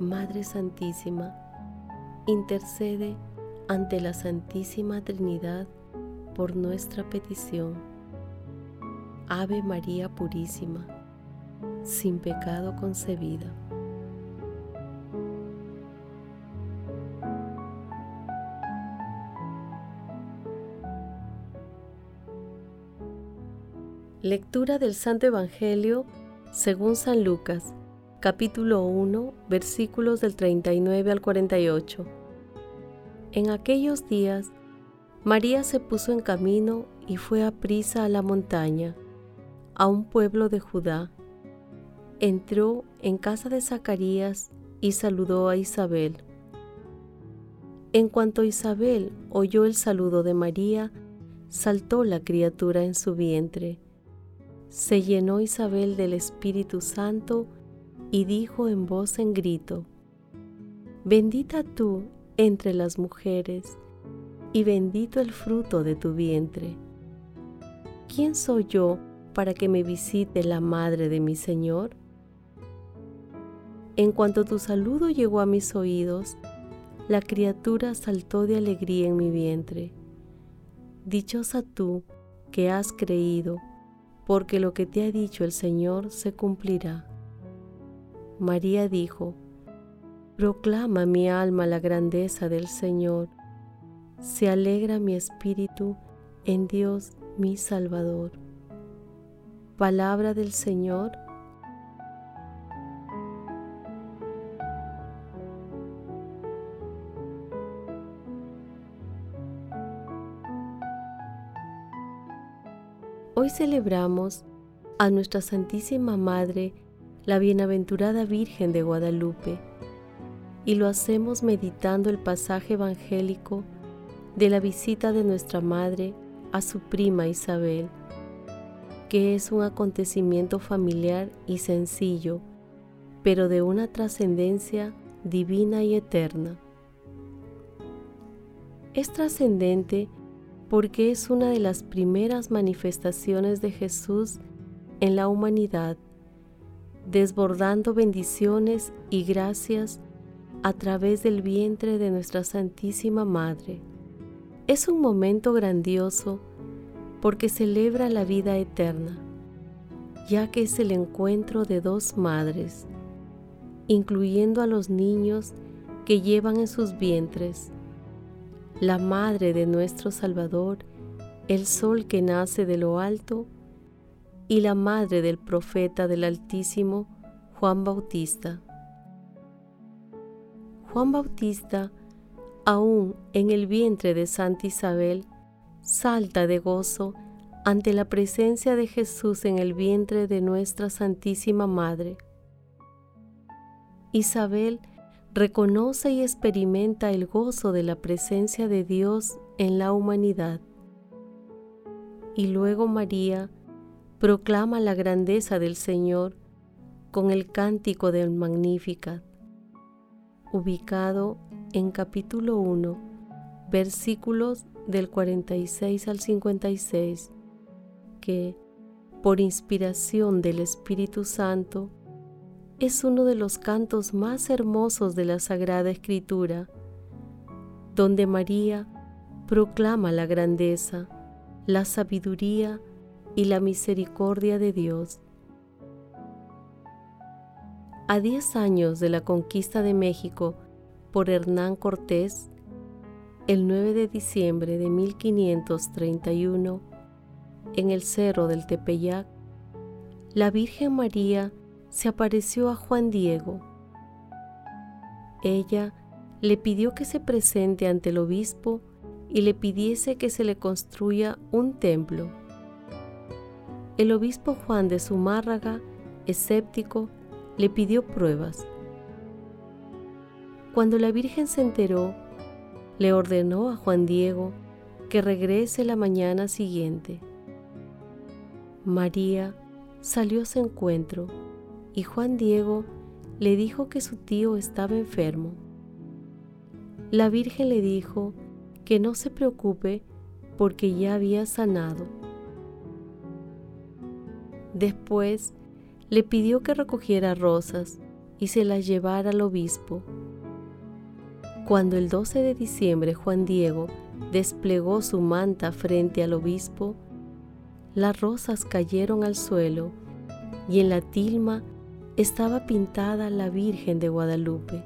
Madre Santísima, intercede ante la Santísima Trinidad por nuestra petición. Ave María Purísima, sin pecado concebida. Lectura del Santo Evangelio según San Lucas capítulo 1, versículos del 39 al 48. En aquellos días, María se puso en camino y fue a prisa a la montaña, a un pueblo de Judá. Entró en casa de Zacarías y saludó a Isabel. En cuanto Isabel oyó el saludo de María, saltó la criatura en su vientre. Se llenó Isabel del Espíritu Santo y dijo en voz en grito, Bendita tú entre las mujeres, y bendito el fruto de tu vientre. ¿Quién soy yo para que me visite la madre de mi Señor? En cuanto tu saludo llegó a mis oídos, la criatura saltó de alegría en mi vientre. Dichosa tú que has creído, porque lo que te ha dicho el Señor se cumplirá. María dijo, Proclama mi alma la grandeza del Señor, se alegra mi espíritu en Dios mi Salvador. Palabra del Señor. Hoy celebramos a nuestra Santísima Madre la bienaventurada Virgen de Guadalupe, y lo hacemos meditando el pasaje evangélico de la visita de nuestra Madre a su prima Isabel, que es un acontecimiento familiar y sencillo, pero de una trascendencia divina y eterna. Es trascendente porque es una de las primeras manifestaciones de Jesús en la humanidad desbordando bendiciones y gracias a través del vientre de nuestra Santísima Madre. Es un momento grandioso porque celebra la vida eterna, ya que es el encuentro de dos madres, incluyendo a los niños que llevan en sus vientres, la Madre de nuestro Salvador, el sol que nace de lo alto, y la madre del profeta del Altísimo, Juan Bautista. Juan Bautista, aún en el vientre de Santa Isabel, salta de gozo ante la presencia de Jesús en el vientre de nuestra Santísima Madre. Isabel reconoce y experimenta el gozo de la presencia de Dios en la humanidad. Y luego María, proclama la grandeza del Señor con el cántico del Magnificat, ubicado en capítulo 1, versículos del 46 al 56, que, por inspiración del Espíritu Santo, es uno de los cantos más hermosos de la Sagrada Escritura, donde María proclama la grandeza, la sabiduría y la misericordia de Dios. A diez años de la conquista de México por Hernán Cortés, el 9 de diciembre de 1531, en el cerro del Tepeyac, la Virgen María se apareció a Juan Diego. Ella le pidió que se presente ante el obispo y le pidiese que se le construya un templo el obispo Juan de Zumárraga, escéptico, le pidió pruebas Cuando la Virgen se enteró, le ordenó a Juan Diego que regrese la mañana siguiente. María salió a su encuentro y Juan Diego le dijo que su tío estaba enfermo. La Virgen le dijo que no se preocupe porque ya había sanado. Después le pidió que recogiera rosas y se las llevara al obispo. Cuando el 12 de diciembre Juan Diego desplegó su manta frente al obispo, las rosas cayeron al suelo y en la tilma estaba pintada la Virgen de Guadalupe.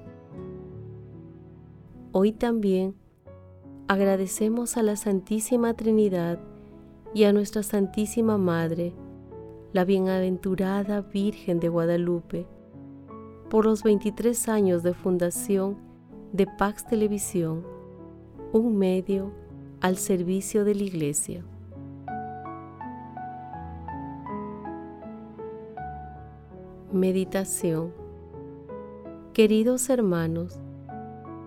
Hoy también agradecemos a la Santísima Trinidad y a nuestra Santísima Madre, la bienaventurada Virgen de Guadalupe, por los 23 años de fundación de Pax Televisión, un medio al servicio de la Iglesia. Meditación Queridos hermanos,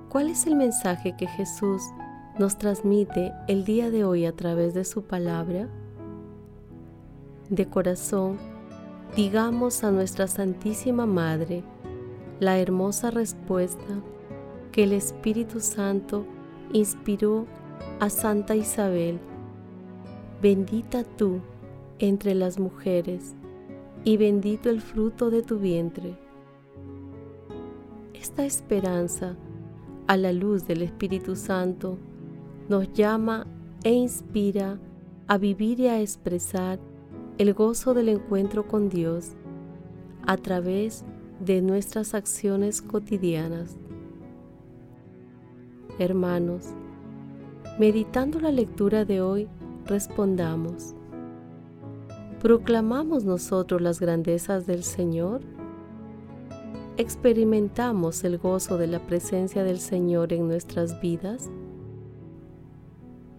¿cuál es el mensaje que Jesús nos transmite el día de hoy a través de su palabra? De corazón, digamos a nuestra Santísima Madre la hermosa respuesta que el Espíritu Santo inspiró a Santa Isabel. Bendita tú entre las mujeres y bendito el fruto de tu vientre. Esta esperanza, a la luz del Espíritu Santo, nos llama e inspira a vivir y a expresar el gozo del encuentro con Dios a través de nuestras acciones cotidianas. Hermanos, meditando la lectura de hoy, respondamos. ¿Proclamamos nosotros las grandezas del Señor? ¿Experimentamos el gozo de la presencia del Señor en nuestras vidas?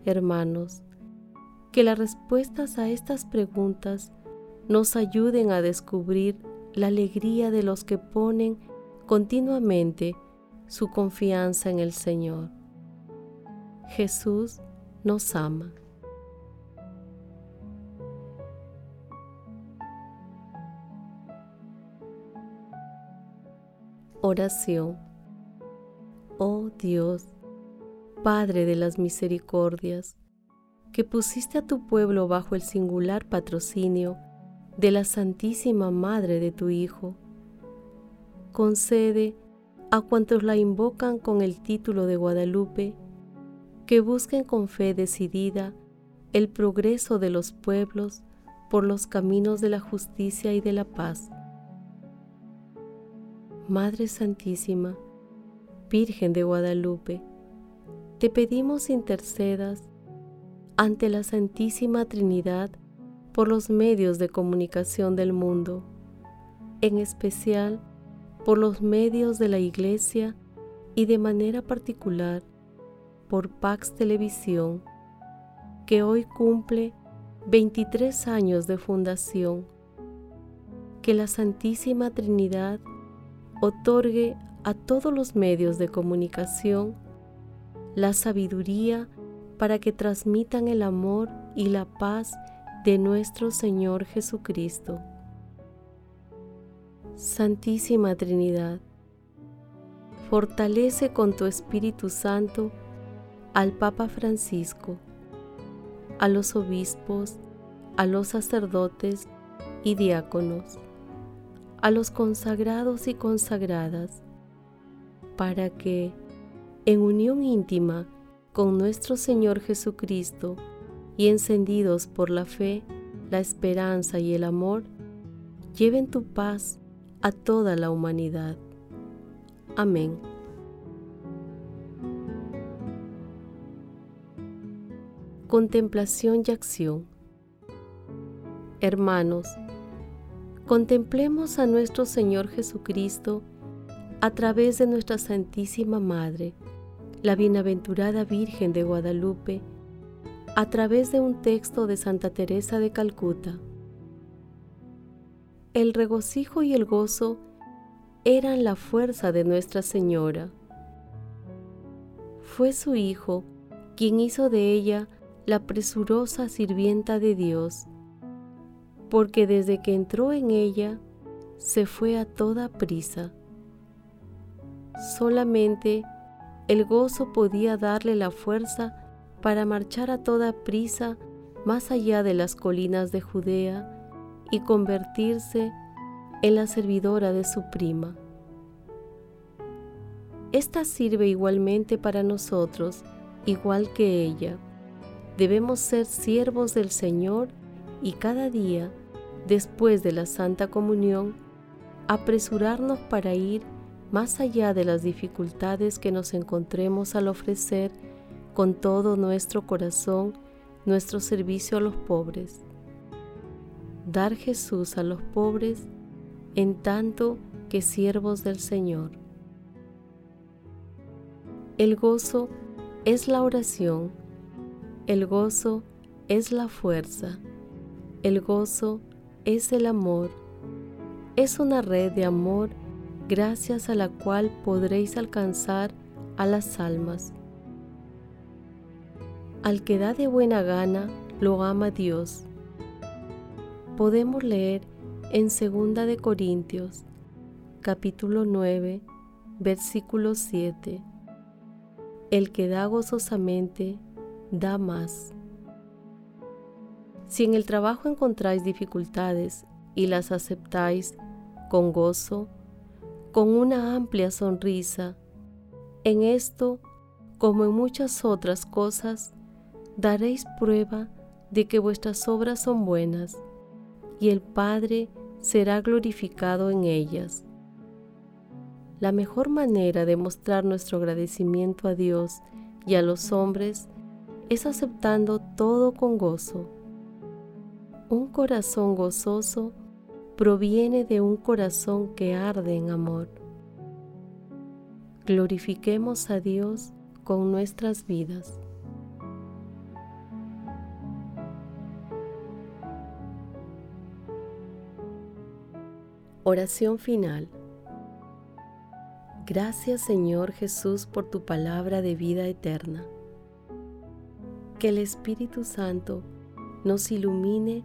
Hermanos, que las respuestas a estas preguntas nos ayuden a descubrir la alegría de los que ponen continuamente su confianza en el Señor. Jesús nos ama. Oración. Oh Dios, Padre de las misericordias, que pusiste a tu pueblo bajo el singular patrocinio de la Santísima Madre de tu Hijo, concede a cuantos la invocan con el título de Guadalupe, que busquen con fe decidida el progreso de los pueblos por los caminos de la justicia y de la paz. Madre Santísima, Virgen de Guadalupe, te pedimos intercedas ante la Santísima Trinidad por los medios de comunicación del mundo, en especial por los medios de la Iglesia y de manera particular por Pax Televisión, que hoy cumple 23 años de fundación. Que la Santísima Trinidad otorgue a todos los medios de comunicación la sabiduría para que transmitan el amor y la paz de nuestro Señor Jesucristo. Santísima Trinidad, fortalece con tu Espíritu Santo al Papa Francisco, a los obispos, a los sacerdotes y diáconos a los consagrados y consagradas, para que, en unión íntima con nuestro Señor Jesucristo y encendidos por la fe, la esperanza y el amor, lleven tu paz a toda la humanidad. Amén. Contemplación y acción. Hermanos, contemplemos a nuestro Señor Jesucristo a través de nuestra Santísima Madre, la Bienaventurada Virgen de Guadalupe, a través de un texto de Santa Teresa de Calcuta. El regocijo y el gozo eran la fuerza de Nuestra Señora, Fue su Hijo quien hizo de ella la presurosa sirvienta de Dios, porque desde que entró en ella se fue a toda prisa. Solamente el gozo podía darle la fuerza para marchar a toda prisa más allá de las colinas de Judea y convertirse en la servidora de su prima. Esta sirve igualmente para nosotros, igual que ella. Debemos ser siervos del Señor y cada día, después de la Santa Comunión, apresurarnos para ir más allá de las dificultades que nos encontremos al ofrecer con todo nuestro corazón nuestro servicio a los pobres. Dar Jesús a los pobres en tanto que siervos del Señor. El gozo es la oración, el gozo es la fuerza, el gozo es el amor, es una red de amor gracias a la cual podréis alcanzar a las almas. Al que da de buena gana, lo ama Dios. Podemos leer en 2 de Corintios, capítulo 9, versículo 7. El que da gozosamente, da más. Si en el trabajo encontráis dificultades y las aceptáis con gozo, con una amplia sonrisa. En esto, como en muchas otras cosas, daréis prueba de que vuestras obras son buenas, y el Padre será glorificado en ellas. La mejor manera de mostrar nuestro agradecimiento a Dios y a los hombres es aceptando todo con gozo. Un corazón gozoso proviene de un corazón que arde en amor. Glorifiquemos a Dios con nuestras vidas. Oración final. Gracias Señor Jesús por tu palabra de vida eterna. Que el Espíritu Santo nos ilumine